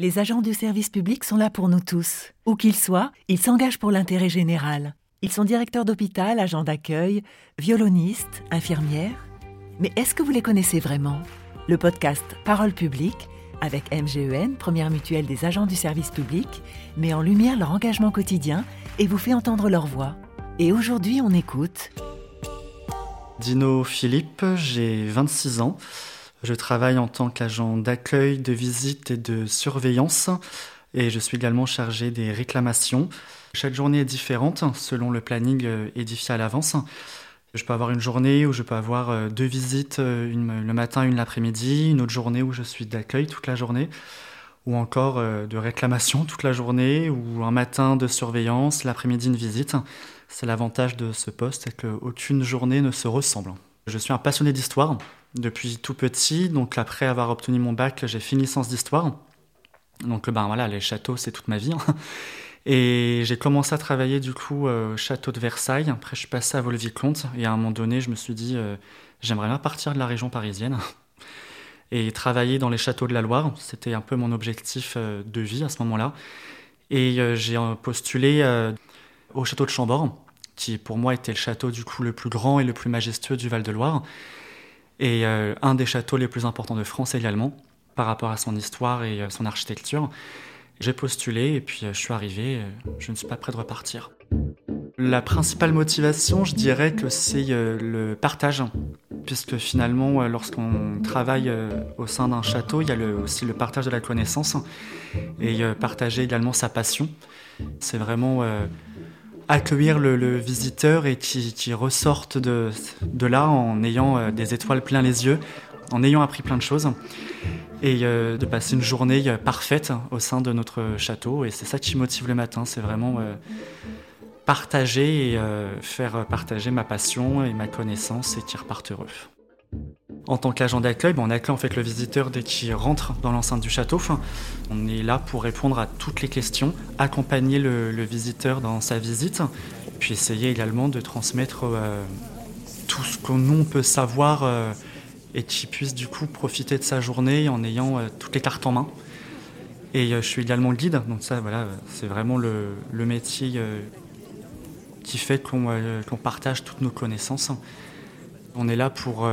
Les agents du service public sont là pour nous tous. Où qu'ils soient, ils s'engagent pour l'intérêt général. Ils sont directeurs d'hôpital, agents d'accueil, violonistes, infirmières. Mais est-ce que vous les connaissez vraiment? Le podcast Parole publique, avec MGEN, première mutuelle des agents du service public, met en lumière leur engagement quotidien et vous fait entendre leur voix. Et aujourd'hui, on écoute. Dino Philippe, j'ai 26 ans. Je travaille en tant qu'agent d'accueil, de visite et de surveillance et je suis également chargé des réclamations. Chaque journée est différente selon le planning euh, édifié à l'avance. Je peux avoir une journée où je peux avoir euh, deux visites, euh, une le matin, une l'après-midi, une autre journée où je suis d'accueil toute la journée, ou encore de réclamation toute la journée, ou un matin de surveillance, l'après-midi une visite. C'est l'avantage de ce poste, c'est qu'aucune journée ne se ressemble. Je suis un passionné d'histoire, depuis tout petit. Donc après avoir obtenu mon bac, j'ai fait une licence d'histoire. Donc ben voilà, les châteaux, c'est toute ma vie. Hein. Et j'ai commencé à travailler du coup au château de Versailles. Après, je suis passé à Vaux-le-Vicomte. Et à un moment donné, je me suis dit, euh, j'aimerais bien partir de la région parisienne et travailler dans les châteaux de la Loire. C'était un peu mon objectif euh, de vie à ce moment-là. Et euh, j'ai postulé au château de Chambord, qui pour moi était le château du coup le plus grand et le plus majestueux du Val-de-Loire et euh, un des châteaux les plus importants de France également, par rapport à son histoire et euh, son architecture. J'ai postulé et puis euh, je suis arrivé, je ne suis pas prêt de repartir. La principale motivation, je dirais que c'est le partage, puisque finalement, lorsqu'on travaille au sein d'un château, il y a aussi le partage de la connaissance et partager également sa passion. C'est vraiment accueillir le, visiteur et qui, qui ressorte de, là en ayant euh, des étoiles plein les yeux, en ayant appris plein de choses et euh, de passer une journée euh, parfaite au sein de notre château. Et c'est ça qui motive le matin, c'est vraiment partager et faire partager ma passion et ma connaissance et qu'ils repartent heureux. En tant qu'agent d'accueil, ben, on accueille en fait le visiteur dès qu'il rentre dans l'enceinte du château. On est là pour répondre à toutes les questions, accompagner le, visiteur dans sa visite, puis essayer également de transmettre euh, tout ce que nous peut savoir euh, et qu'il puisse du coup profiter de sa journée en ayant euh, toutes les cartes en main. Et je suis également guide, donc ça c'est vraiment le, métier qui fait qu'on partage toutes nos connaissances. On est là pour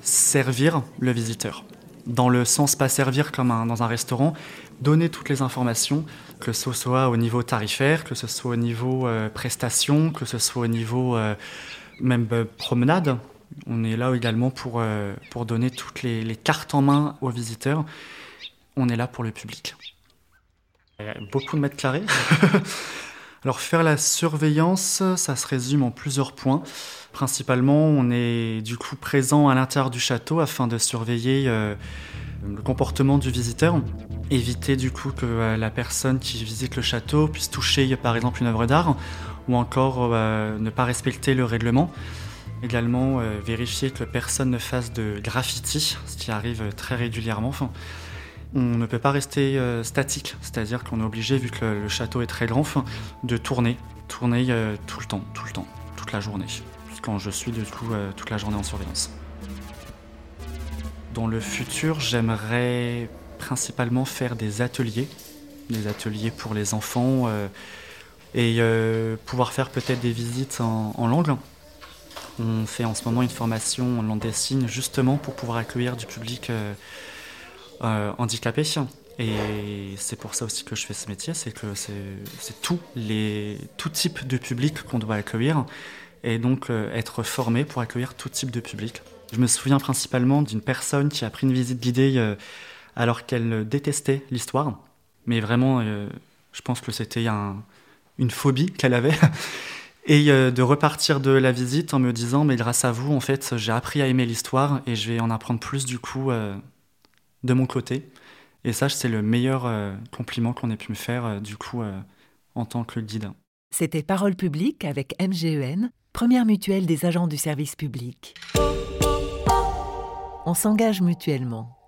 servir le visiteur. Dans le sens pas servir comme dans un restaurant, donner toutes les informations, que ce soit au niveau tarifaire, que ce soit au niveau euh, prestation, que ce soit au niveau euh, même euh, promenade. On est là également pour, pour donner toutes les, les, cartes en main aux visiteurs. On est là pour le public. Il y a beaucoup de mètres carrés. Alors faire la surveillance, ça se résume en plusieurs points. Principalement, on est du coup présent à l'intérieur du château afin de surveiller euh, le comportement du visiteur, éviter du coup que euh, la personne qui visite le château puisse toucher par exemple une œuvre d'art ou encore euh, ne pas respecter le règlement. Également vérifier que personne ne fasse de graffiti, ce qui arrive très régulièrement on ne peut pas rester euh, statique, c'est-à-dire qu'on est obligé, vu que le, château est très grand, de tourner, tourner euh, tout le temps, tout le temps, toute la journée, quand je suis du coup euh, toute la journée en surveillance. Dans le futur, j'aimerais principalement faire des ateliers, des ateliers pour les enfants et pouvoir faire peut-être des visites en, en langue. On fait en ce moment une formation en langue des signes justement pour pouvoir accueillir du public euh, handicapés. Et c'est pour ça aussi que je fais ce métier, c'est que c'est tout, les, tout type de public qu'on doit accueillir et donc euh, être formé pour accueillir tout type de public. Je me souviens principalement d'une personne qui a pris une visite guidée euh, alors qu'elle détestait l'histoire, mais vraiment, je pense que c'était un, une phobie qu'elle avait. et de repartir de la visite en me disant, mais grâce à vous, en fait, j'ai appris à aimer l'histoire et je vais en apprendre plus du coup de mon côté. Et ça, c'est le meilleur euh, compliment qu'on ait pu me faire, euh, du coup, euh, en tant que guide. C'était Parole publique avec MGEN, première mutuelle des agents du service public. On s'engage mutuellement.